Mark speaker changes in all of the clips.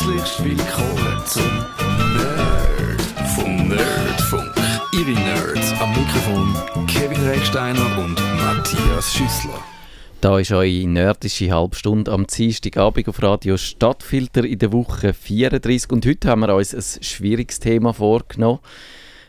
Speaker 1: Herzlich willkommen zum Nerd vom Nerdfunk. Ihre Nerds am Mikrofon Kevin Recksteiner und Matthias Schüssler.
Speaker 2: Da ist eure nerdische Halbstunde am Dienstagabend auf Radio Stadtfilter in der Woche 34 und heute haben wir uns ein schwieriges Thema vorgenommen.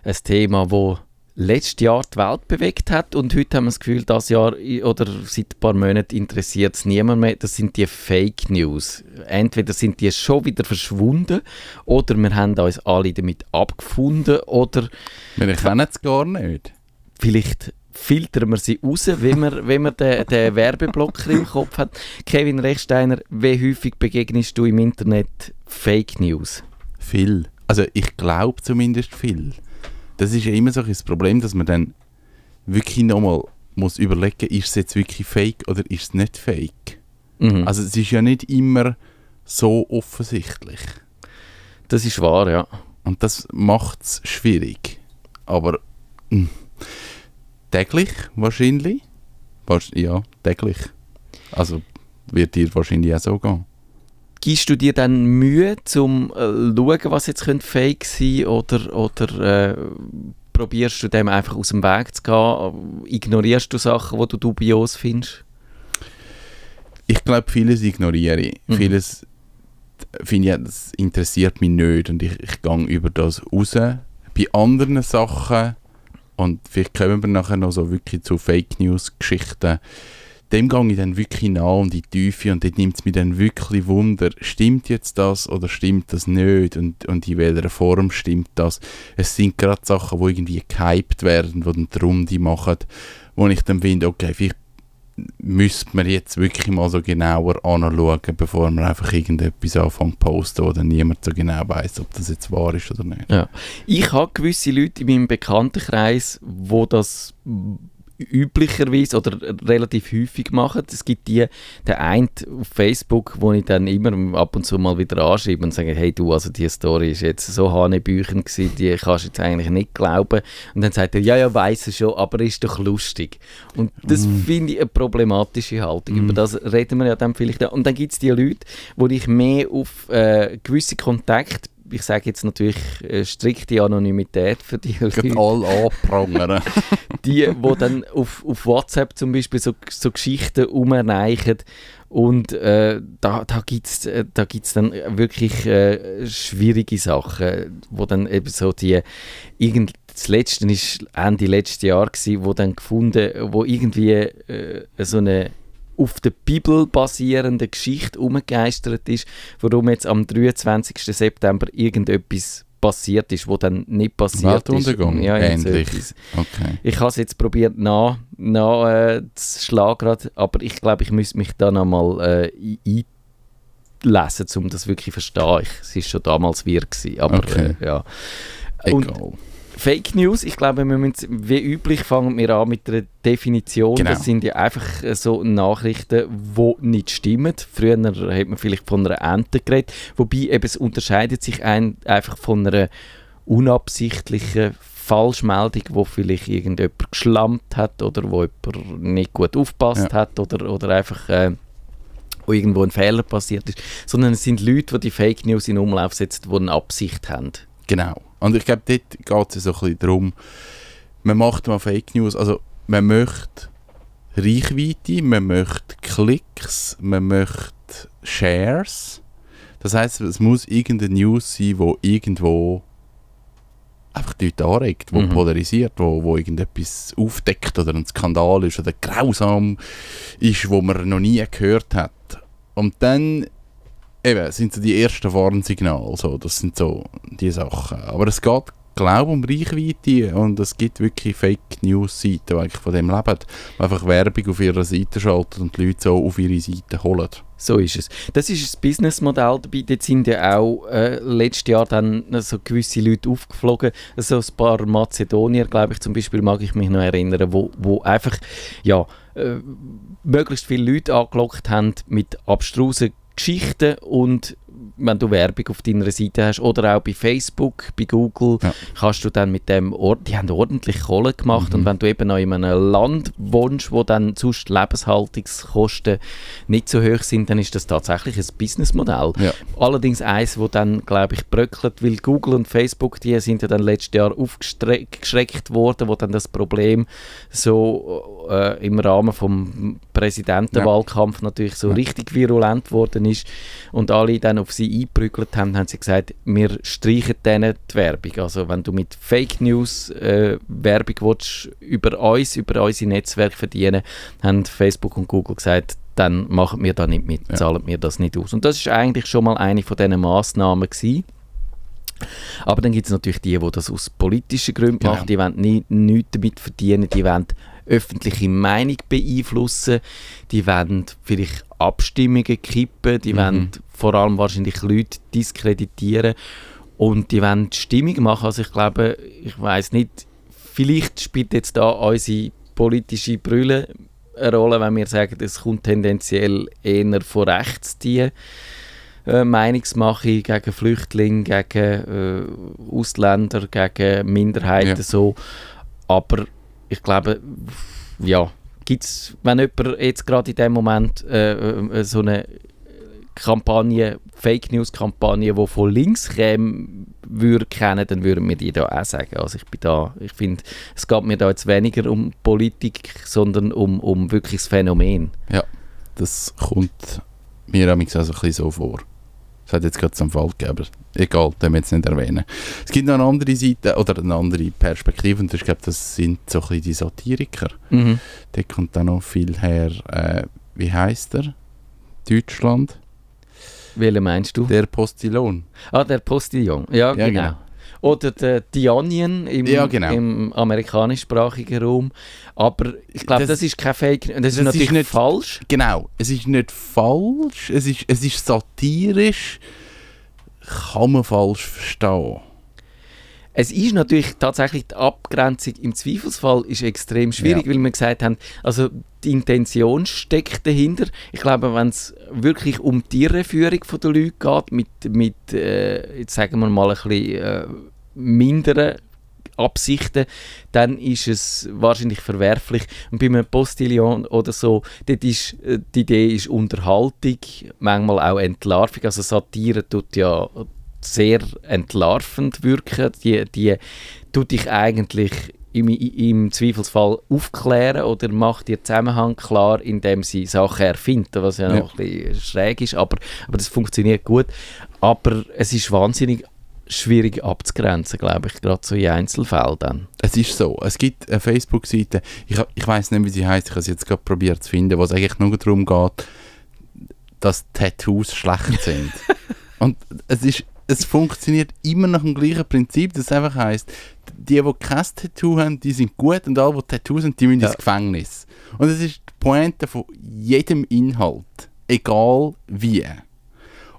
Speaker 2: Ein Thema, das letztes Jahr die Welt bewegt hat und heute haben wir das Gefühl, das Jahr oder seit ein paar Monaten interessiert es niemand mehr. Das sind die Fake News. Entweder sind die schon wieder verschwunden oder wir haben uns alle damit abgefunden oder
Speaker 3: Wir kennen es gar nicht.
Speaker 2: vielleicht filtern wir sie raus, wenn man, wenn man den, den Werbeblocker im Kopf hat. Kevin Rechsteiner, wie häufig begegnest du im Internet Fake News?
Speaker 3: Viel. Also ich glaube zumindest viel. Das ist ja immer so ein Problem, dass man dann wirklich nochmal muss überlegen, ist es jetzt wirklich fake oder ist es nicht fake?
Speaker 2: Mhm.
Speaker 3: Also es ist ja nicht immer so offensichtlich.
Speaker 2: das ist wahr, ja.
Speaker 3: Und das macht es schwierig. Aber mh, täglich wahrscheinlich. Wahrsch- Ja, täglich. Also wird dir wahrscheinlich auch so gehen.
Speaker 2: Gibst du dir dann Mühe, zum äh, schauen, was jetzt könnte Fake sein oder, oder äh, probierst du dem einfach aus dem Weg zu gehen? Ignorierst du Sachen, die du dubios findest?
Speaker 3: Ich glaube, vieles ignoriere ich.
Speaker 2: Mhm.
Speaker 3: Vieles finde ich, das interessiert mich nicht und ich, ich gehe über das raus. Bei anderen Sachen, und vielleicht kommen wir nachher noch so wirklich zu Fake News-Geschichten, dem gehe ich dann wirklich nah und in die Tiefe und dort nimmt es mich dann wirklich Wunder, stimmt jetzt das oder stimmt das nicht und, und in welcher Form stimmt das. Es sind gerade Sachen, die irgendwie gehypt werden, die dann die machen, wo ich dann finde, okay, vielleicht müsste man jetzt wirklich mal so genauer anschauen, bevor man einfach irgendetwas anfängt zu posten, wo dann niemand so genau weiß, ob das jetzt wahr ist oder nicht.
Speaker 2: Ja. Ich habe gewisse Leute in meinem Bekanntenkreis, wo das üblicherweise oder relativ häufig machen. Es gibt die, der eine auf Facebook, wo ich dann immer ab und zu mal wieder anschreibe und sage, hey du, also die Story ist jetzt so hanebüchen gewesen, die kannst du jetzt eigentlich nicht glauben. Und dann sagt er, ja, ja, weiß er schon, aber ist doch lustig. Und das finde ich eine problematische Haltung. Über das reden wir ja dann vielleicht auch. Und dann gibt es die Leute, wo ich mehr auf äh, gewisse Kontakte ich sage jetzt natürlich äh, strikte Anonymität für die Leute
Speaker 3: alle anprangern.
Speaker 2: die, die dann auf, auf WhatsApp zum Beispiel so, so Geschichten umreichen und äh, da, da gibt es äh, da gibt's dann wirklich äh, schwierige Sachen, wo dann eben so die, irgend, das letzte ist Ende letzten Jahr gewesen, wo dann gefunden, wo irgendwie äh, so eine auf der Bibel basierende Geschichte umgegeistert ist, warum jetzt am 23. September irgendetwas passiert ist, wo dann nicht passiert ist.
Speaker 3: Weltuntergang?
Speaker 2: Ja, irgend so
Speaker 3: Ähnlich. Okay.
Speaker 2: Ich habe es jetzt probiert nach, nach äh, zu schlagen, aber ich glaube, ich müsste mich da nochmal äh, ein- einlesen, um das wirklich zu verstehen. Ich, es war schon damals wir gewesen, aber
Speaker 3: Okay.
Speaker 2: äh, ja. Und
Speaker 3: Egal.
Speaker 2: Fake News, ich glaube, wir müssen, wie üblich fangen wir an mit einer Definition.
Speaker 3: Genau.
Speaker 2: Das sind ja einfach äh, so Nachrichten, die nicht stimmen. Früher hat man vielleicht von einer Ente geredet, wobei eben es unterscheidet sich ein, einfach von einer unabsichtlichen Falschmeldung, wo vielleicht irgendjemand geschlampt hat oder wo jemand nicht gut aufgepasst
Speaker 3: Ja.
Speaker 2: hat oder, oder einfach äh, wo irgendwo ein Fehler passiert ist, sondern es sind Leute, die die Fake News in Umlauf setzen, die eine Absicht haben.
Speaker 3: Genau. Und ich glaube, dort geht es so ein bisschen darum, man macht mal Fake News, also man möchte Reichweite, man möchte Klicks, man möchte Shares. Das heißt, es muss irgendeine News sein, wo irgendwo einfach die Leute anregt, wo
Speaker 2: Mhm.
Speaker 3: polarisiert, wo, wo irgendetwas aufdeckt oder ein Skandal ist oder grausam ist, wo man noch nie gehört hat. Und dann eben, sind so die ersten Warnsignale, so, das sind so die Sachen. Aber es geht, glaube um Reichweite und es gibt wirklich Fake News-Seiten, die eigentlich von dem leben, die einfach Werbung auf ihrer Seite schalten und die Leute so auf ihre Seite holen.
Speaker 2: So ist es. Das ist das Businessmodell dabei. Dort sind ja auch äh, letztes Jahr dann so gewisse Leute aufgeflogen. So ein paar Mazedonier, glaube ich, zum Beispiel, mag ich mich noch erinnern, wo, wo einfach ja, äh, möglichst viele Leute angelockt haben mit abstrusen Geschichten und wenn du Werbung auf deiner Seite hast oder auch bei Facebook, bei Google,
Speaker 3: Ja.
Speaker 2: kannst du dann mit dem, Or die haben ordentlich Kohle gemacht
Speaker 3: Mhm.
Speaker 2: und wenn du eben noch in einem Land wohnst, wo dann sonst Lebenshaltungskosten nicht so hoch sind, dann ist das tatsächlich ein Businessmodell.
Speaker 3: Ja.
Speaker 2: Allerdings eins, wo dann, glaube ich, bröckelt, weil Google und Facebook, die sind ja dann letztes Jahr aufgeschreckt worden, wo dann das Problem so äh, im Rahmen vom Präsidentenwahlkampf natürlich so
Speaker 3: Ja.
Speaker 2: richtig virulent worden ist und alle dann auf sie eingeprügelt haben, haben sie gesagt, wir streichen denen die Werbung. Also wenn du mit Fake News äh, Werbung willst, über uns, über unsere Netzwerke verdienen, haben Facebook und Google gesagt, dann machen wir da nicht mit,
Speaker 3: Ja.
Speaker 2: zahlen wir das nicht aus. Und das ist eigentlich schon mal eine von diesen Massnahmen gewesen. Aber dann gibt es natürlich die, die das aus politischen Gründen
Speaker 3: Genau.
Speaker 2: machen, die wollen nie, nichts damit verdienen, die wollen öffentliche Meinung beeinflussen, die wollen vielleicht Abstimmungen kippen, die
Speaker 3: Mhm.
Speaker 2: wollen vor allem wahrscheinlich Leute diskreditieren und die wollen Stimmung machen. Also ich glaube, ich weiß nicht, vielleicht spielt jetzt da unsere politische Brille eine Rolle, wenn wir sagen, es kommt tendenziell eher von rechts die äh, Meinungsmache gegen Flüchtlinge, gegen äh, Ausländer, gegen Minderheiten
Speaker 3: Ja.
Speaker 2: so. Aber ich glaube, ja, gibt es, wenn jemand jetzt gerade in dem Moment äh, äh, so eine Kampagne, Fake News Kampagne, die von links käme, würde kennen, dann würden wir die da auch sagen. Also ich bin da, ich finde, es geht mir da jetzt weniger um Politik, sondern um, um wirklich das Phänomen.
Speaker 3: Das kommt mir auch so ein bisschen so vor. Das hat jetzt gerade zum Fall gegeben, aber egal, den wir jetzt nicht erwähnen. Es gibt noch eine andere Seite oder eine andere Perspektive und ich glaube, das sind so ein bisschen die Satiriker.
Speaker 2: Mhm.
Speaker 3: Da kommt dann noch viel her, äh, wie heißt er? Deutschland?
Speaker 2: Welchen meinst du?
Speaker 3: Der Postillon.
Speaker 2: Ah, der Postillon. Ja,
Speaker 3: Ja,
Speaker 2: genau.
Speaker 3: genau.
Speaker 2: Oder der The Onion im,
Speaker 3: Ja, genau.
Speaker 2: im amerikanischsprachigen Raum. Aber ich glaube, das,
Speaker 3: Das-
Speaker 2: ist kein Fake News. Das, ist natürlich
Speaker 3: ist nicht-
Speaker 2: falsch.
Speaker 3: Genau, es ist nicht falsch, es ist, es ist satirisch, kann man falsch verstehen.
Speaker 2: Es ist natürlich tatsächlich die Abgrenzung im Zweifelsfall ist extrem schwierig,
Speaker 3: Ja.
Speaker 2: weil wir gesagt haben, also die Intention steckt dahinter. Ich glaube, wenn es wirklich um die Irreführung der Leute geht, mit, mit äh, jetzt sagen wir mal ein bisschen äh, minderen Absichten, dann ist es wahrscheinlich verwerflich. Und bei einem Postillon oder so, dort ist, äh, die Idee ist Unterhaltung, manchmal auch Entlarvung. Also Satire tut ja sehr entlarvend wirken. Die, die tut dich eigentlich im, im Zweifelsfall aufklären oder macht dir Zusammenhang klar, indem sie Sachen erfinden, was ja,
Speaker 3: Ja.
Speaker 2: noch ein bisschen schräg ist, aber, aber das funktioniert gut. Aber es ist wahnsinnig schwierig abzugrenzen, glaube ich, gerade so in Einzelfällen dann.
Speaker 3: Es ist so, es gibt eine Facebook-Seite, ich, ich weiß nicht, wie sie heißt, ich habe sie jetzt gerade probiert zu finden, wo es eigentlich nur darum geht, dass Tattoos schlecht sind. Und es ist es funktioniert immer nach dem gleichen Prinzip, das einfach heißt, die, die kein Tattoo haben, die sind gut und alle, die Tattoos haben, die müssen
Speaker 2: Ja.
Speaker 3: ins Gefängnis. Und das ist die Pointe von jedem Inhalt, egal wie.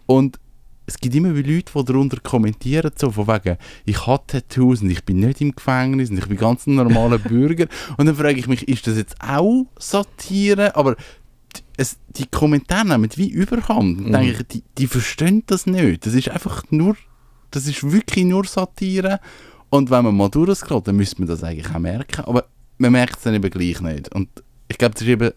Speaker 3: Und es gibt immer wieder Leute, die darunter kommentieren, so von wegen, ich habe Tattoos und ich bin nicht im Gefängnis und ich bin ganz ein normaler Bürger. Und dann frage ich mich, ist das jetzt auch Satire? Aber die- es, die Kommentare nehmen wie Überhand.
Speaker 2: Mhm.
Speaker 3: denke ich, die, die verstehen das nicht. Das ist einfach nur, das ist wirklich nur Satire. Und wenn man mal durchscrollt, dann müsste man das eigentlich auch merken. Aber man merkt es dann eben gleich nicht. Und ich glaube, das ist eben,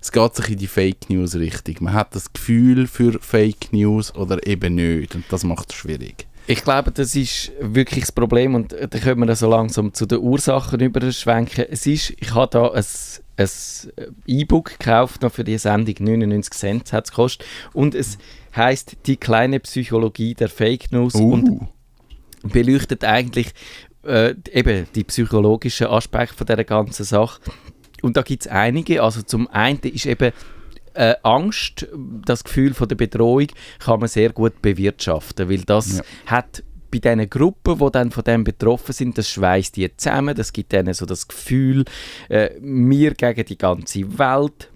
Speaker 3: es geht sich in die Fake News Richtung. Man hat das Gefühl für Fake News oder eben nicht. Und das macht es schwierig.
Speaker 2: Ich glaube, das ist wirklich das Problem und äh, da können wir dann so langsam zu den Ursachen überschwenken. Es ist, ich habe da ein, ein E-Book gekauft, noch für die Sendung, 99 Cent hat es gekostet und es heißt «Die kleine Psychologie der Fake News» und
Speaker 3: Uh,
Speaker 2: beleuchtet eigentlich äh, eben die psychologischen Aspekte von dieser ganzen Sache. Und da gibt es einige. Also zum einen ist eben äh, Angst, das Gefühl von der Bedrohung, kann man sehr gut bewirtschaften, weil das
Speaker 3: Ja.
Speaker 2: hat bei diesen Gruppen, die dann von dem betroffen sind, das schweißt die zusammen, das gibt ihnen so das Gefühl, äh, wir gegen die ganze Welt.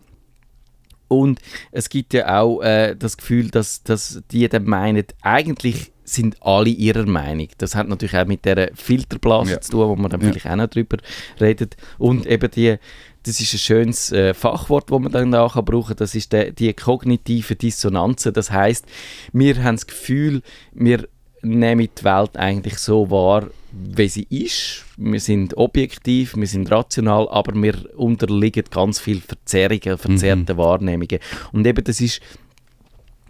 Speaker 2: Und es gibt ja auch äh, das Gefühl, dass, dass die dann meinen, eigentlich sind alle ihrer Meinung. Das hat natürlich auch mit der Filterblase
Speaker 3: Ja.
Speaker 2: zu tun, wo man dann
Speaker 3: Ja.
Speaker 2: vielleicht auch noch drüber redet. Und eben die, das ist ein schönes äh, Fachwort, das man dann nachher brauchen das ist der, die kognitive Dissonanz. Das heißt, wir haben das Gefühl, wir nehmen die Welt eigentlich so wahr, wie sie ist. Wir sind objektiv, wir sind rational, aber wir unterliegen ganz viel Verzerrungen, verzerrten mhm. Wahrnehmungen. Und eben das ist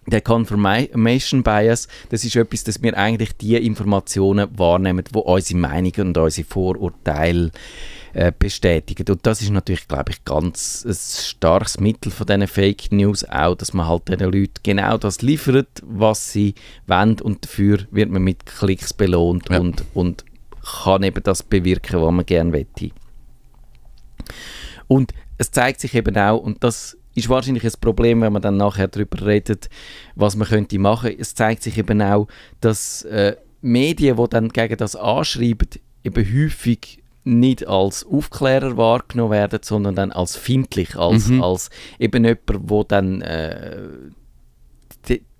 Speaker 2: der Confirmation Bias, das ist etwas, dass wir eigentlich die Informationen wahrnehmen, wo unsere Meinungen und unsere Vorurteile äh, bestätigen. Und das ist natürlich, glaube ich, ganz ein starkes Mittel von diesen Fake News auch, dass man halt den Leuten genau das liefert, was sie wollen und dafür wird man mit Klicks belohnt ja. und, und kann eben das bewirken, was man gerne möchte. Und es zeigt sich eben auch, und das ist wahrscheinlich ein Problem, wenn man dann nachher darüber redet, was man könnte machen. Es zeigt sich eben auch, dass äh, Medien, die dann gegen das anschreiben, eben häufig nicht als Aufklärer wahrgenommen werden, sondern dann als findlich, als, mhm. als eben jemand, der dann äh,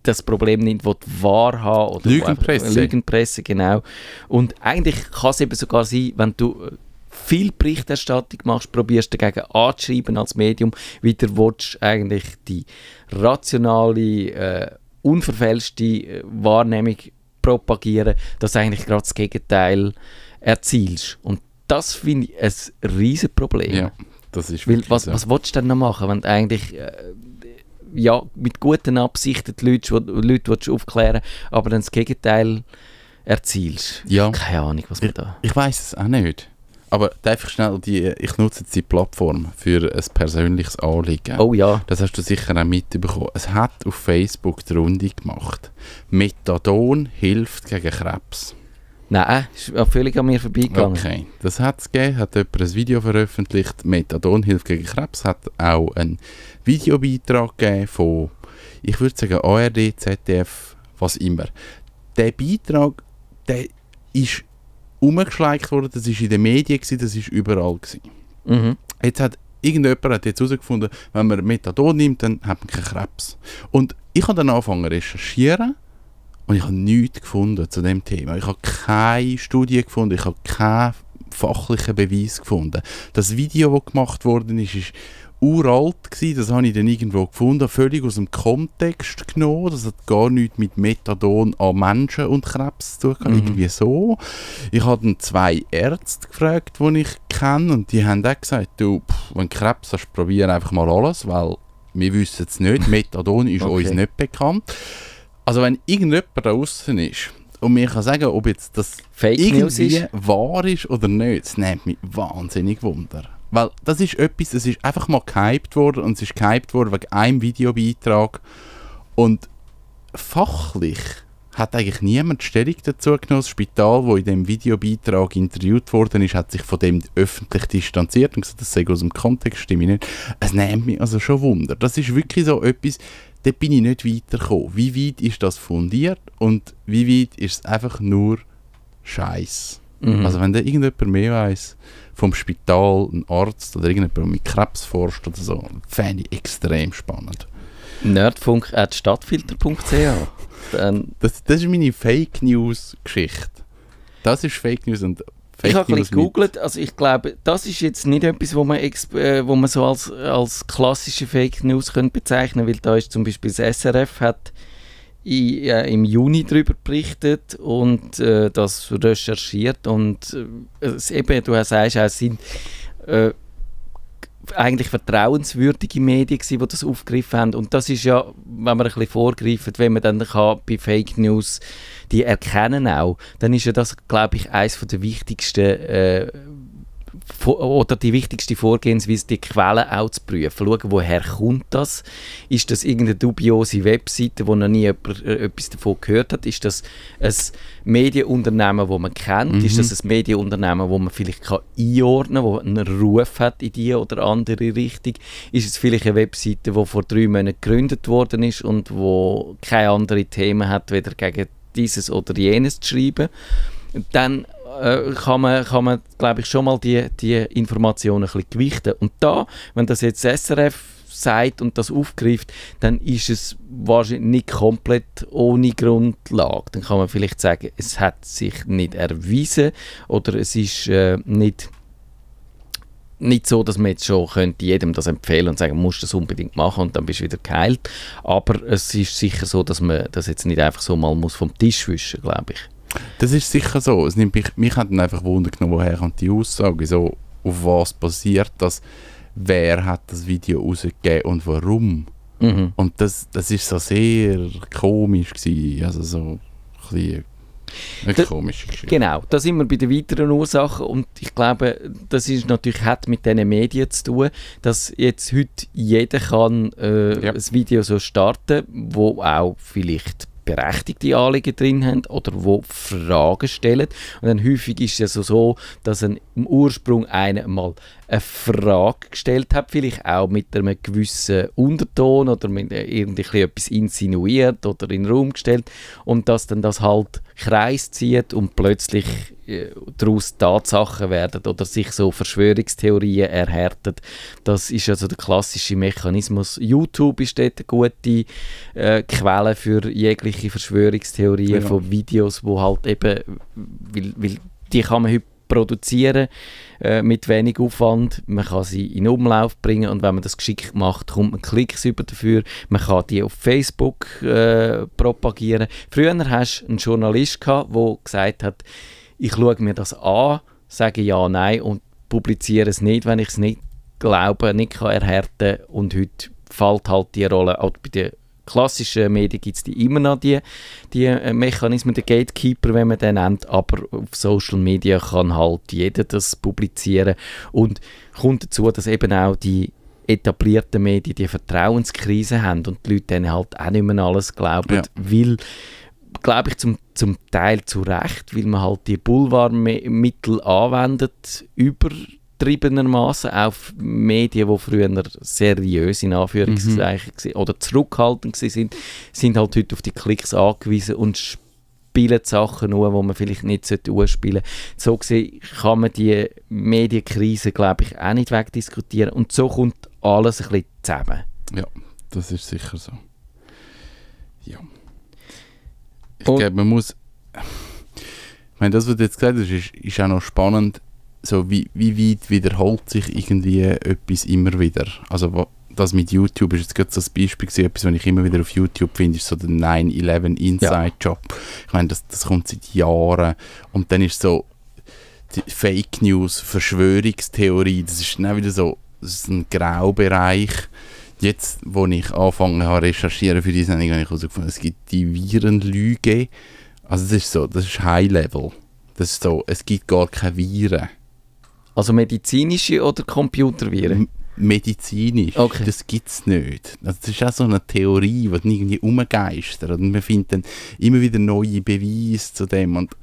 Speaker 2: das Problem nicht wahrhaben
Speaker 3: oder Lügenpresse.
Speaker 2: Lügenpresse, genau. Und eigentlich kann es eben sogar sein, wenn du viel Berichterstattung machst, probierst dagegen anzuschreiben als Medium, wieder willst eigentlich die rationale, äh, unverfälschte äh, Wahrnehmung propagieren, dass eigentlich gerade das Gegenteil erzielst. Und das finde ich ein riesen Problem.
Speaker 3: Ja, das ist
Speaker 2: Weil, was, so. was willst du denn noch machen, wenn du eigentlich äh, ja, mit guten Absichten die Leute, die Leute aufklären aber dann das Gegenteil erzielst?
Speaker 3: Ja.
Speaker 2: Keine Ahnung, was man da...
Speaker 3: Ich, ich weiß es auch nicht. Aber einfach schnell, die, ich nutze jetzt die Plattform für ein persönliches Anliegen.
Speaker 2: Oh ja.
Speaker 3: Das hast du sicher auch mitbekommen. Es hat auf Facebook die Runde gemacht. Methadon hilft gegen Krebs.
Speaker 2: Nein, ist völlig an mir vorbeigegangen.
Speaker 3: Okay, das hat es gegeben, hat jemand ein Video veröffentlicht, Methadon hilft gegen Krebs, hat auch einen Videobeitrag gegeben von, ich würde sagen ARD, ZDF, was immer. Der Beitrag, der ist umgeschleicht worden, das war in den Medien, gewesen, das war überall. Gewesen. Mhm. Jetzt hat irgendjemand hat jetzt herausgefunden, wenn man Methadon nimmt, dann hat man keinen Krebs. Und ich habe dann angefangen zu recherchieren und ich habe nichts gefunden zu dem Thema. Ich habe keine Studie gefunden, ich habe keinen fachlichen Beweis gefunden. Das Video, das gemacht worden ist, ist uralt gewesen, das habe ich dann irgendwo gefunden, völlig aus dem Kontext genommen, das hat gar nichts mit Methadon an Menschen und Krebs zu tun, mhm. irgendwie so. Ich habe dann zwei Ärzte gefragt, die ich kenne und die haben auch gesagt, du, pff, wenn du Krebs hast, probiere einfach mal alles, weil wir wissen es nicht, Methadon ist okay. uns nicht bekannt. Also wenn irgendjemand da draußen ist und mir kann sagen, ob jetzt das
Speaker 2: Fake
Speaker 3: irgendwie
Speaker 2: ist.
Speaker 3: wahr ist oder nicht, das nimmt mich wahnsinnig Wunder. Weil das ist etwas, es ist einfach mal gehypt worden und es ist gehypt worden wegen einem Videobeitrag und fachlich hat eigentlich niemand Stellung dazu genommen. Das Spital, wo in dem Videobeitrag interviewt worden ist, hat sich von dem öffentlich distanziert und gesagt, das sei aus dem Kontext, stimme ich nicht. Es nimmt mich also schon Wunder. Das ist wirklich so etwas, da bin ich nicht weitergekommen. Wie weit ist das fundiert und wie weit ist es einfach nur Scheiß? Mhm. Also wenn da irgendjemand mehr weiß vom Spital, ein Arzt oder irgendjemand, mit Krebs forscht oder so, fände ich extrem spannend.
Speaker 2: Nerdfunk.stadtfilter.ch
Speaker 3: das, das ist meine Fake News Geschichte. Das ist Fake News und Fake
Speaker 2: ich habe ein gegoogelt, also ich glaube, das ist jetzt nicht etwas, wo man, äh, wo man so als, als klassische Fake News könnte bezeichnen könnte, weil da ist zum Beispiel das SRF hat in, äh, im Juni darüber berichtet und äh, das recherchiert und äh, eben, du sagst, es sind äh, eigentlich vertrauenswürdige Medien gewesen, die das aufgegriffen haben. Und das ist ja, wenn man ein bisschen vorgreift, wenn man dann kann bei Fake News die erkennen auch, dann ist ja das, glaube ich, eines der wichtigsten äh, oder die wichtigste Vorgehensweise, die Quellen auch zu prüfen. Schauen, woher kommt das? Ist das irgendeine dubiose Webseite, wo noch nie jemand äh, etwas davon gehört hat? Ist das ein Medienunternehmen, das man kennt? Mhm. Ist das ein Medienunternehmen, das man vielleicht kann einordnen kann, das einen Ruf hat in die oder andere Richtung? Ist es vielleicht eine Webseite, die vor drei Monaten gegründet worden ist und wo keine anderen Themen hat, weder gegen dieses oder jenes zu schreiben? Dann äh, kann man, kann man glaube ich, schon mal die, die Informationen ein bisschen gewichten. Und da, wenn das jetzt SRF sagt und das aufgreift, dann ist es wahrscheinlich nicht komplett ohne Grundlage. Dann kann man vielleicht sagen, es hat sich nicht erwiesen oder es ist äh, nicht nicht so, dass man jetzt schon könnte jedem das empfehlen und sagen, musst das unbedingt machen und dann bist du wieder geheilt. Aber es ist sicher so, dass man das jetzt nicht einfach so mal muss vom Tisch wischen, glaube ich.
Speaker 3: Das ist sicher so. Es nimmt mich, mich hat dann einfach Wunder genommen, woher kommt die Aussage, so auf was basiert das, wer hat das Video rausgegeben und warum.
Speaker 2: Mhm.
Speaker 3: Und das, das ist so sehr komisch gewesen, also so ein eine komische Geschichte.
Speaker 2: Genau, da sind wir bei den weiteren Ursachen und ich glaube, das ist natürlich hat mit diesen Medien zu tun, dass jetzt heute jeder kann äh,
Speaker 3: Ja.
Speaker 2: ein Video so starten, wo auch vielleicht berechtigte Anliegen drin haben oder wo Fragen stellen. Und dann häufig ist es ja so, dass ein, im Ursprung einer mal eine Frage gestellt hat, vielleicht auch mit einem gewissen Unterton oder mit irgendwie etwas insinuiert oder in den Raum gestellt und dass dann das halt Kreis zieht und plötzlich äh, daraus Tatsachen werden oder sich so Verschwörungstheorien erhärten. Das ist also der klassische Mechanismus. YouTube ist dort eine gute äh, Quelle für jegliche Verschwörungstheorien
Speaker 3: Ja.
Speaker 2: von Videos, wo halt eben, weil, weil die kann man heute produzieren äh, mit wenig Aufwand. Man kann sie in Umlauf bringen und wenn man das geschickt macht, kommt man Klicks über dafür. Man kann die auf Facebook äh, propagieren. Früher hast du einen Journalist gehabt, der gesagt hat, ich schaue mir das an, sage ja, nein und publiziere es nicht, wenn ich es nicht glaube, nicht kann erhärten und heute fällt halt die Rolle, auch bei den klassischen Medien gibt es die immer noch, die, die äh, Mechanismen, der Gatekeeper, wenn man den nennt, aber auf Social Media kann halt jeder das publizieren und kommt dazu, dass eben auch die etablierten Medien die Vertrauenskrise haben und die Leute denen halt auch nicht mehr alles glauben,
Speaker 3: Ja.
Speaker 2: weil glaube ich, zum, zum Teil zu Recht, weil man halt die Boulevardmittel anwendet, übertriebenermaßen auf Medien, die früher seriös in Anführungszeichen mhm. oder zurückhaltend waren, sind, sind halt heute auf die Klicks angewiesen und spielen die Sachen nur, die man vielleicht nicht ausspielen sollte. So gesehen kann man die Medienkrise, glaube ich, auch nicht wegdiskutieren und so kommt alles ein bisschen zusammen.
Speaker 3: Ja, das ist sicher so. Ja. Ich glaube, man muss. Ich meine, das, was du jetzt gesagt hast, ist, ist auch noch spannend, so wie, wie weit wiederholt sich irgendwie etwas immer wieder. Also das mit YouTube ist jetzt gerade so ein Beispiel gewesen, etwas, was ich immer wieder auf YouTube finde, ist so der 9-11 Inside Job. Ich meine, das, das kommt seit Jahren und dann ist so die Fake News, Verschwörungstheorie, das ist dann wieder so, ist ein Graubereich. Jetzt, wo ich angefangen habe recherchieren für diese Sendung, habe ich herausgefunden, es gibt die Virenlüge. Also das ist so, das ist High Level. Das ist so, es gibt gar keine Viren.
Speaker 2: Also medizinische oder Computerviren?
Speaker 3: Medizinisch,
Speaker 2: Okay.
Speaker 3: das gibt es nicht. Also das ist auch so eine Theorie, die irgendwie umgeistert. Und man findet dann immer wieder neue Beweise zu dem. Und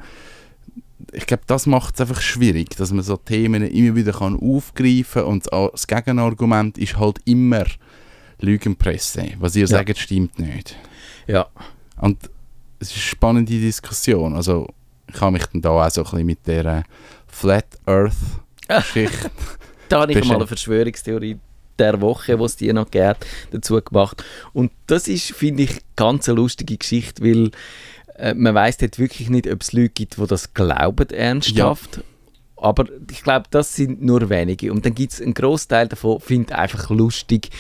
Speaker 3: ich glaube, das macht es einfach schwierig, dass man so Themen immer wieder kann aufgreifen kann. Und das Gegenargument ist halt immer Lügenpresse. Was ihr
Speaker 2: Ja.
Speaker 3: sagt, stimmt nicht.
Speaker 2: Ja.
Speaker 3: Und es ist eine spannende Diskussion. Also ich habe mich dann da auch so ein bisschen mit der Flat Earth Geschichte
Speaker 2: Da habe ich mal eine Verschwörungstheorie der Woche, wo es die noch gibt, dazu gemacht. Und das ist, finde ich, ganz eine lustige Geschichte, weil äh, man weiß dort wirklich nicht, ob es Leute gibt, die das glauben ernsthaft. Aber ich glaube, das sind nur wenige. Und dann gibt es einen Großteil davon, finde einfach lustig,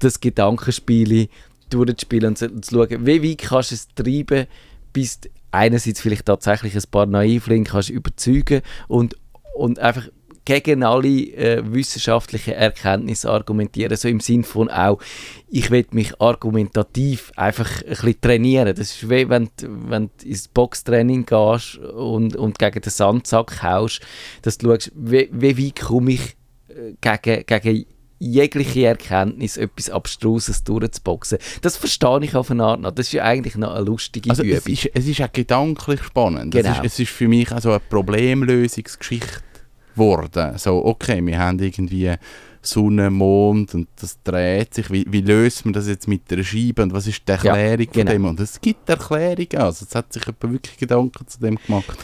Speaker 2: das Gedankenspiel durchzuspielen und zu, schauen, wie weit kannst du es treiben, bis du einerseits vielleicht tatsächlich ein paar Naivlinge kannst überzeugen und, und einfach gegen alle äh, wissenschaftlichen Erkenntnisse argumentieren, so im Sinn von auch, ich will mich argumentativ einfach ein bisschen trainieren. Das ist wie wenn, du- wenn du ins Boxtraining gehst und, und gegen den Sandsack haust, dass du schaust, wie, wie weit komme ich äh, gegen, gegen jegliche Erkenntnis etwas Abstruses durchzuboxen. Das verstehe ich auf eine Art noch. Das ist ja eigentlich noch eine lustige
Speaker 3: Also
Speaker 2: Übung.
Speaker 3: es ist, es ist auch gedanklich spannend.
Speaker 2: Genau.
Speaker 3: Es, ist, es ist für mich also eine Problemlösungsgeschichte geworden. So, okay, wir haben irgendwie Sonne, Mond und das dreht sich. Wie, wie löst man das jetzt mit der Scheibe und was ist die
Speaker 2: Ja,
Speaker 3: Erklärung
Speaker 2: genau.
Speaker 3: von dem? Und es gibt Erklärungen. Also es hat sich jemand wirklich Gedanken zu dem gemacht.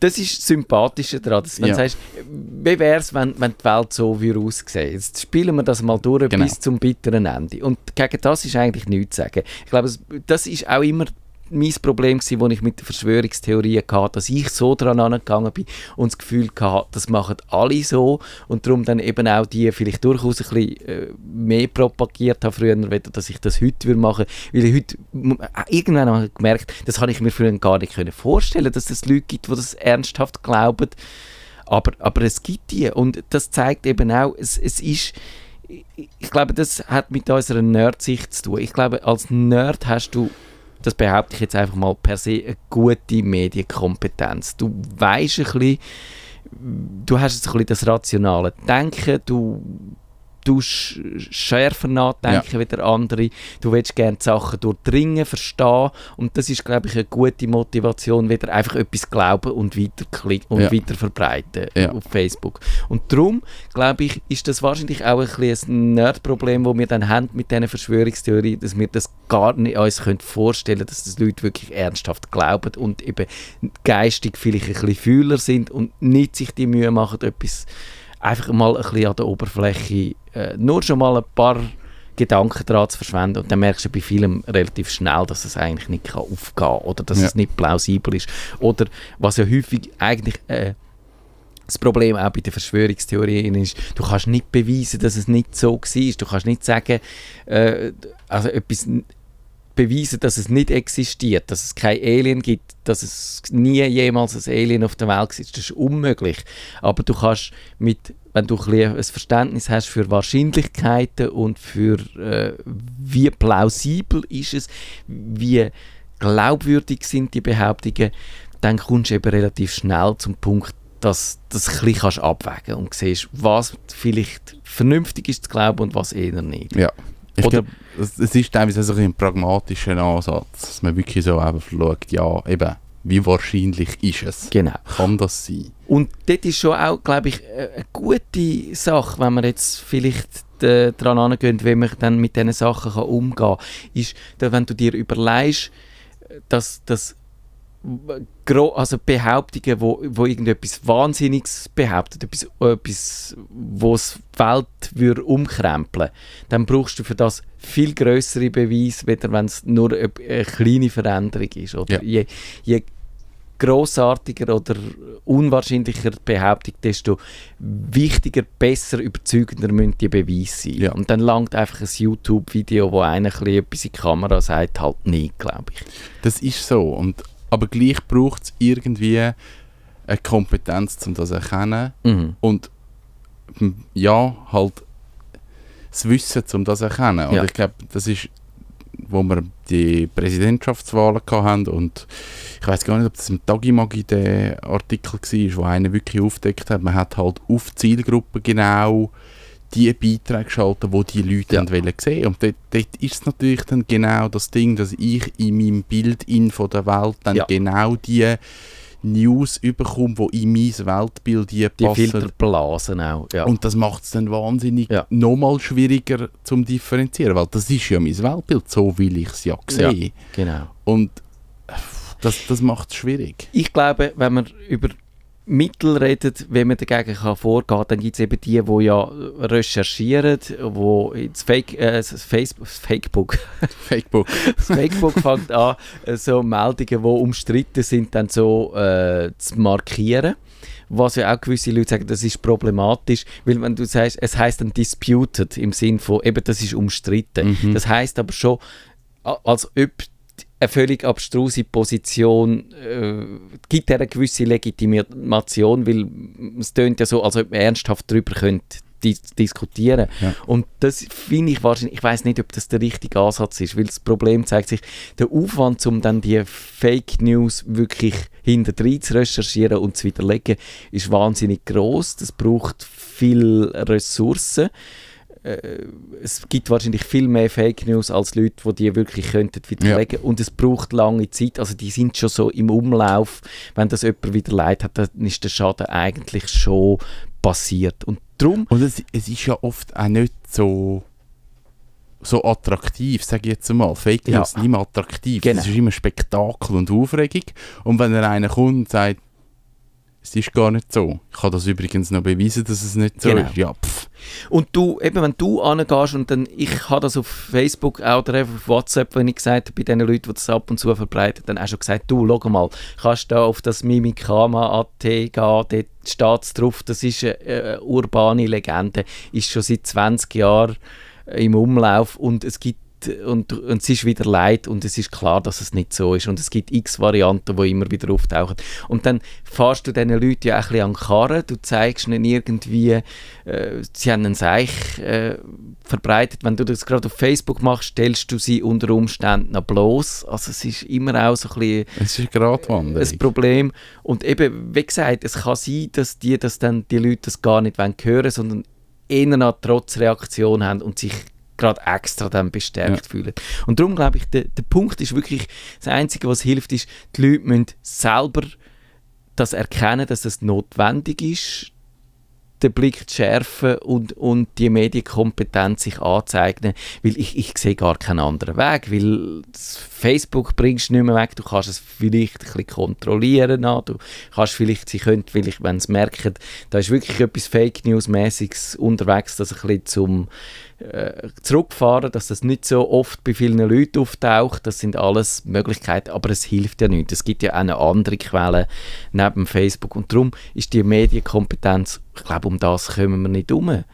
Speaker 2: Das ist das Sympathische daran, dass wenn
Speaker 3: Ja.
Speaker 2: du sagst, wie wäre es, wenn, wenn die Welt so würde aussehen Jetzt spielen wir das mal durch
Speaker 3: Genau.
Speaker 2: bis zum bitteren Ende. Und gegen das ist eigentlich nichts zu sagen. Ich glaube, das ist auch immer mein Problem gewesen, wo ich mit der Verschwörungstheorie hatte, dass ich so dran angegangen bin und das Gefühl hatte, das machen alle so. Und darum dann eben auch die vielleicht durchaus ein bisschen äh, mehr propagiert habe früher, dass ich das heute würde machen. Weil ich heute äh, irgendwann habe ich gemerkt, das habe ich mir früher gar nicht vorstellen, dass es Leute gibt, die das ernsthaft glauben, aber, aber es gibt die. Und das zeigt eben auch, es, es ist ich glaube, das hat mit unserer Nerd-Sicht zu tun. Ich glaube, als Nerd hast du das behaupte ich jetzt einfach mal per se, eine gute Medienkompetenz. Du weißt ein bisschen, du hast ein bisschen das rationale Denken, du du schärfer nachdenken ja. wie der andere. Du willst gerne die Sachen durchdringen, verstehen. Und das ist, glaube ich, eine gute Motivation, wieder einfach etwas glauben und weiterklicken und ja. weiter verbreiten ja. auf Facebook. Und darum, glaube ich, ist das wahrscheinlich auch ein, ein Nerdproblem, das wir dann haben mit diesen Verschwörungstheorien, dass wir das gar nicht uns können vorstellen können, dass das Leute wirklich ernsthaft glauben und eben geistig vielleicht ein bisschen fühler sind und nicht sich die Mühe machen, etwas einfach mal ein bisschen an der Oberfläche äh, nur schon mal ein paar Gedanken daran zu verschwenden und dann merkst du bei vielem relativ schnell, dass es eigentlich nicht kann aufgehen kann oder dass ja. es nicht plausibel ist oder was ja häufig eigentlich äh, das Problem auch bei den Verschwörungstheorien ist, du kannst nicht beweisen, dass es nicht so war. Du kannst nicht sagen, äh, also etwas beweisen, dass es nicht existiert, dass es kein Alien gibt, dass es nie jemals ein Alien auf der Welt ist. Das ist unmöglich. Aber du kannst mit, wenn du ein, ein Verständnis hast für Wahrscheinlichkeiten und für äh, wie plausibel ist es, wie glaubwürdig sind die Behauptungen, dann kommst du eben relativ schnell zum Punkt, dass das ein bisschen abwägen und siehst, was vielleicht vernünftig ist zu glauben und was eher nicht.
Speaker 3: Ja. Ich glaube, es, ist teilweise so ein pragmatischer Ansatz, dass man wirklich so einfach schaut, ja, eben, wie wahrscheinlich ist es?
Speaker 2: Genau.
Speaker 3: Kann das sein?
Speaker 2: Und das ist schon auch, glaube ich, eine gute Sache, wenn man jetzt vielleicht äh, daran angehen, wie man dann mit diesen Sachen kann umgehen kann, ist, wenn du dir überlegst, dass, dass also Behauptungen, wo, wo irgendetwas Wahnsinniges behauptet, etwas, etwas wo die Welt würde umkrempeln dann brauchst du für das viel größere Beweise, weder wenn es nur eine, eine, kleine Veränderung ist. Oder ja. je, je grossartiger oder unwahrscheinlicher die Behauptung, desto wichtiger, besser, überzeugender müssen die Beweise sein. Ja. Und dann langt einfach ein YouTube-Video, wo einer etwas in die Kamera sagt, halt nicht, glaube ich.
Speaker 3: Das ist so. Und aber gleich braucht es irgendwie eine Kompetenz, um das zu erkennen. Mhm. Und ja, halt das Wissen, um das zu erkennen. Und ja. ich glaube, das ist, wo wir die Präsidentschaftswahlen hatten und ich weiß gar nicht, ob das im Tagimagi der Artikel war, wo einer wirklich aufdeckt hat, man hat halt auf die Zielgruppe genau die Beiträge schalten, die die Leute ja. wollen sehen. Und dort, dort ist es natürlich dann genau das Ding, dass ich in meinem Bild in von der Welt dann ja. genau die News überkomme, die in mein Weltbild
Speaker 2: die
Speaker 3: passen.
Speaker 2: Die Filterblasen auch, ja.
Speaker 3: Und das macht es dann wahnsinnig ja. nochmal schwieriger zum differenzieren, weil das ist ja mein Weltbild, so will ich es ja sehen. Ja,
Speaker 2: genau.
Speaker 3: Und das, das macht es schwierig.
Speaker 2: Ich glaube, wenn man über Mittel redet, wie man dagegen kann vorgehen kann, dann gibt es eben die, die ja recherchieren, wo ins Fake, äh, das Facebook, Fakebook,
Speaker 3: Fakebook.
Speaker 2: das Fakebook fängt an, so Meldungen, die umstritten sind, dann so äh, zu markieren. Was ja auch gewisse Leute sagen, das ist problematisch, weil wenn du sagst, es heißt dann disputed im Sinn von, eben das ist umstritten. Mhm. Das heißt aber schon, als ob eine völlig abstruse Position äh, gibt er eine gewisse Legitimation, weil es tönt ja so, als ob man ernsthaft darüber könnte dis diskutieren. Ja. Und das finde ich wahrscheinlich, ich weiß nicht, ob das der richtige Ansatz ist, weil das Problem zeigt sich, der Aufwand, um dann die Fake News wirklich hinter zu recherchieren und zu widerlegen, ist wahnsinnig groß. Das braucht viel Ressourcen es gibt wahrscheinlich viel mehr Fake News als Leute, die die wirklich könnten widerlegen ja. und es braucht lange Zeit, also die sind schon so im Umlauf, wenn das jemand widerlegt hat, dann ist der Schaden eigentlich schon passiert und drum
Speaker 3: und es, es ist ja oft auch nicht so so attraktiv, sage ich jetzt mal. Fake News ja. sind immer attraktiv. Genau. Es ist immer Spektakel und Aufregung. Und wenn er einer kommt und sagt, es ist gar nicht so. Ich kann das übrigens noch beweisen, dass es nicht so
Speaker 2: Genau.
Speaker 3: ist. Ja, pff.
Speaker 2: Und du, eben wenn du angehst und dann, ich habe das auf Facebook oder einfach auf WhatsApp, wenn ich gesagt habe, bei den Leuten, die das ab und zu verbreiten, dann auch schon gesagt, du, schau mal, kannst da auf das Mimikama.at gehen, dort steht es drauf, das ist eine, äh, urbane Legende, ist schon seit 20 Jahren im Umlauf und es gibt und, und es ist wieder leid und es ist klar, dass es nicht so ist. Und es gibt x Varianten, die immer wieder auftauchen. Und dann fährst du diesen Leuten ja auch ein bisschen an die Karre, du zeigst ihnen irgendwie, äh, sie haben einen Seich äh, verbreitet, wenn du das gerade auf Facebook machst, stellst du sie unter Umständen noch bloß, also es ist immer auch so ein bisschen
Speaker 3: Es ist
Speaker 2: ein Problem. Und eben, wie gesagt, es kann sein, dass die, dass dann die Leute das gar nicht wollen hören sondern eher eine Trotzreaktion haben und sich gerade extra dann bestärkt fühlen. Und darum glaube ich, der, der Punkt ist wirklich, das Einzige, was hilft, ist, die Leute müssen selber das erkennen, dass es notwendig ist, den Blick zu schärfen und, und die Medienkompetenz sich anzeigen, weil ich, ich sehe gar keinen anderen Weg, weil Facebook bringst du nicht mehr weg, du kannst es vielleicht ein bisschen kontrollieren, du kannst vielleicht, sie können vielleicht, wenn sie merken, da ist wirklich etwas Fake News-mäßiges unterwegs, das ein bisschen zum äh, zurückfahren, dass das nicht so oft bei vielen Leuten auftaucht, das sind alles Möglichkeiten, aber es hilft ja nicht, es gibt ja auch eine andere Quelle neben Facebook und darum ist die Medienkompetenz, ich glaube, um das kommen wir nicht um.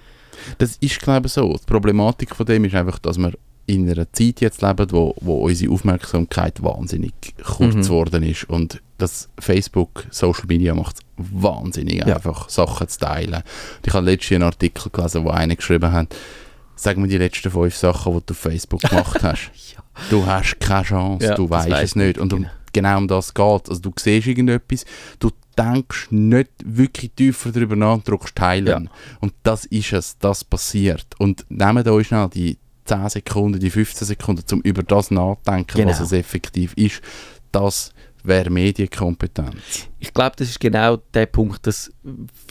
Speaker 3: Das ist, glaube ich, so. Die Problematik von dem ist einfach, dass wir in einer Zeit jetzt leben, wo, wo unsere Aufmerksamkeit wahnsinnig kurz
Speaker 2: Mhm.
Speaker 3: geworden ist und das Facebook, Social Media macht es wahnsinnig
Speaker 2: Ja.
Speaker 3: einfach, Sachen zu teilen. Und ich habe letztens einen Artikel gelesen, wo einer geschrieben hat, sag mir die letzten fünf Sachen, die du auf Facebook gemacht hast.
Speaker 2: Ja.
Speaker 3: Du hast keine Chance,
Speaker 2: Ja,
Speaker 3: du weißt es nicht.
Speaker 2: ich,
Speaker 3: Und um,
Speaker 2: genau.
Speaker 3: genau um das geht Also du siehst irgendetwas, du denkst nicht wirklich tiefer darüber nach und drückst teilen. Und das ist es, das passiert. Und nehmen da schnell die 10 Sekunden, die 15 Sekunden, um über das nachzudenken, was
Speaker 2: Genau.
Speaker 3: es effektiv ist. Das wäre Medienkompetenz.
Speaker 2: Ich glaube, das ist genau der Punkt, dass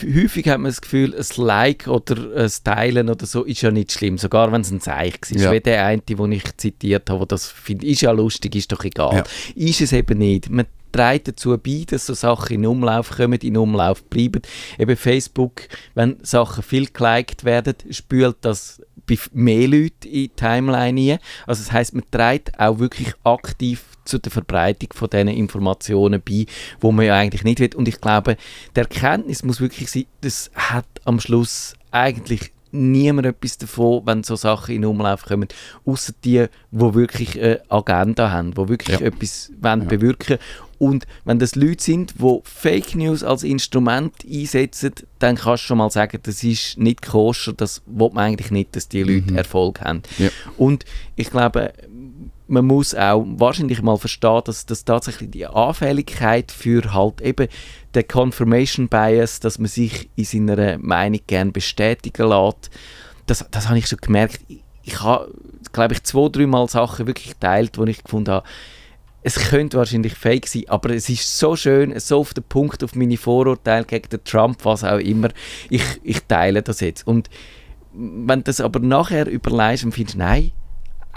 Speaker 2: häufig hat man das Gefühl, ein Like oder ein Teilen oder so ist ja nicht schlimm, sogar wenn es ein Zeichen ist.
Speaker 3: Ja.
Speaker 2: Wie der eine, den ich zitiert habe, wo das finde, ist ja lustig, ist doch egal.
Speaker 3: Ja.
Speaker 2: Ist es eben nicht. Man trägt dazu bei, dass so Sachen in Umlauf kommen, in Umlauf bleiben. Eben Facebook, wenn Sachen viel geliked werden, spült das bei mehr Leuten in die Timeline rein. Also das heißt, man trägt auch wirklich aktiv zu der Verbreitung von diesen Informationen bei, wo man ja eigentlich nicht will. Und ich glaube, die Erkenntnis muss wirklich sein, das hat am Schluss eigentlich niemand etwas davon, wenn so Sachen in Umlauf kommen, außer die, wo wirklich eine Agenda haben, wo wirklich
Speaker 3: Ja.
Speaker 2: etwas wollen
Speaker 3: Ja.
Speaker 2: bewirken und wenn das Leute sind, die Fake News als Instrument einsetzen, dann kannst du schon mal sagen, das ist nicht koscher, das will man eigentlich nicht, dass die Leute
Speaker 3: Mhm.
Speaker 2: Erfolg haben.
Speaker 3: Ja.
Speaker 2: Und ich glaube, man muss auch wahrscheinlich mal verstehen, dass, dass tatsächlich die Anfälligkeit für halt eben den Confirmation Bias, dass man sich in seiner Meinung gern bestätigen lässt, das, das habe ich schon gemerkt. Ich, ich habe, glaube ich, zwei, dreimal Sachen wirklich geteilt, wo ich gefunden habe, es könnte wahrscheinlich fake sein, aber es ist so schön, so auf den Punkt, auf meine Vorurteile gegen den Trump, was auch immer, ich, ich teile das jetzt. Und wenn du das aber nachher überlegst und findest, nein,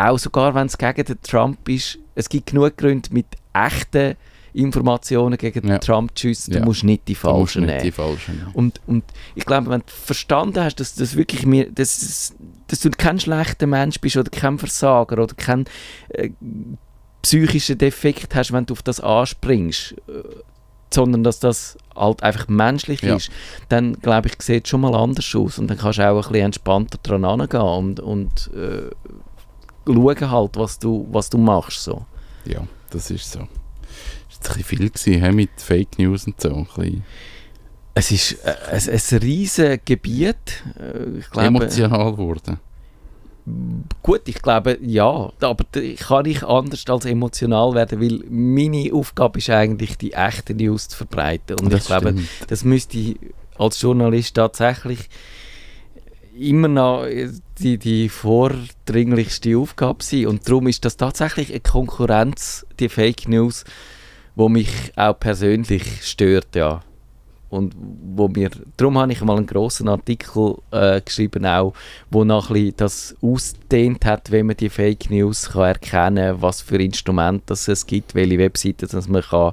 Speaker 2: auch sogar wenn es gegen den Trump ist, es gibt genug Gründe mit echten Informationen gegen
Speaker 3: Ja.
Speaker 2: den Trump zu schiessen, du
Speaker 3: Ja.
Speaker 2: musst nicht die
Speaker 3: Du
Speaker 2: falschen
Speaker 3: nicht
Speaker 2: nehmen.
Speaker 3: die falschen.
Speaker 2: Und, und ich glaube, wenn du verstanden hast, dass das wirklich mir, dass, dass du kein schlechter Mensch bist oder kein Versager oder kein äh, psychischen Defekt hast, wenn du auf das anspringst, äh, sondern dass das halt einfach menschlich
Speaker 3: Ja.
Speaker 2: ist, dann glaube ich, sieht es schon mal anders aus und dann kannst du auch ein bisschen entspannter dran angehen und, und äh, schauen halt, was du, was du machst. So.
Speaker 3: Ja, das ist so. Das war ein bisschen viel gewesen, mit Fake News und so. Ein bisschen
Speaker 2: Es ist äh, ein, ein riesiges Gebiet. Äh, ich glaube,
Speaker 3: emotional geworden.
Speaker 2: Gut, ich glaube, ja, aber kann ich anders als emotional werden, weil meine Aufgabe ist eigentlich, die echten News zu verbreiten. Und ich glaube,
Speaker 3: stimmt.
Speaker 2: das müsste ich als Journalist tatsächlich immer noch äh, die, die vordringlichste Aufgabe sein. Und darum ist das tatsächlich eine Konkurrenz, die Fake News, wo mich auch persönlich stört, ja. Und wo mir, darum habe ich mal einen grossen Artikel äh, geschrieben auch, wo noch ein das ausdehnt hat, wenn man die Fake News kann erkennen, was für Instrumente das es gibt, welche Webseiten das man kann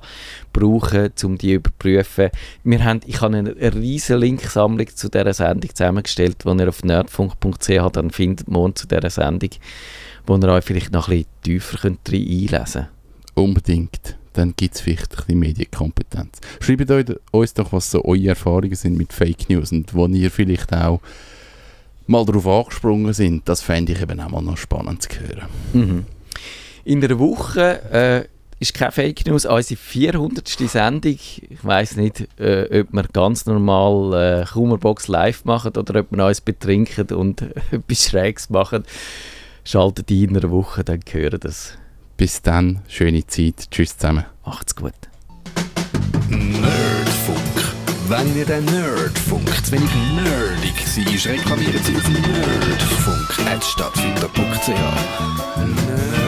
Speaker 2: brauchen, um die zu überprüfen. Wir haben, ich habe eine riesige Linksammlung zu dieser Sendung zusammengestellt, die ihr auf nerdfunk.ch dann findet, morgen zu dieser Sendung, wo ihr euch vielleicht noch ein bisschen tiefer könnt einlesen könnt.
Speaker 3: Unbedingt. Dann gibt es vielleicht ein bisschen Medienkompetenz. Schreibt uns doch, was so eure Erfahrungen sind mit Fake News und wo ihr vielleicht auch mal darauf angesprungen sind. Das fände ich eben auch mal noch spannend zu hören.
Speaker 2: Mhm. In der Woche äh, ist keine Fake News, unsere 400. Sendung. Ich weiß nicht, äh, ob wir ganz normal äh, Kummerbox live machen oder ob wir uns betrinken und etwas Schräges machen. Schaltet ein in einer Woche, dann hören das.
Speaker 3: Bis dann, schöne Zeit. Tschüss zusammen.
Speaker 2: Macht's gut.
Speaker 1: Nerdfunk. Wenn ihr den Nerdfunk zu wenig nerdig seid, reklamiert sie auf nerdfunk.stadtfinder.ch.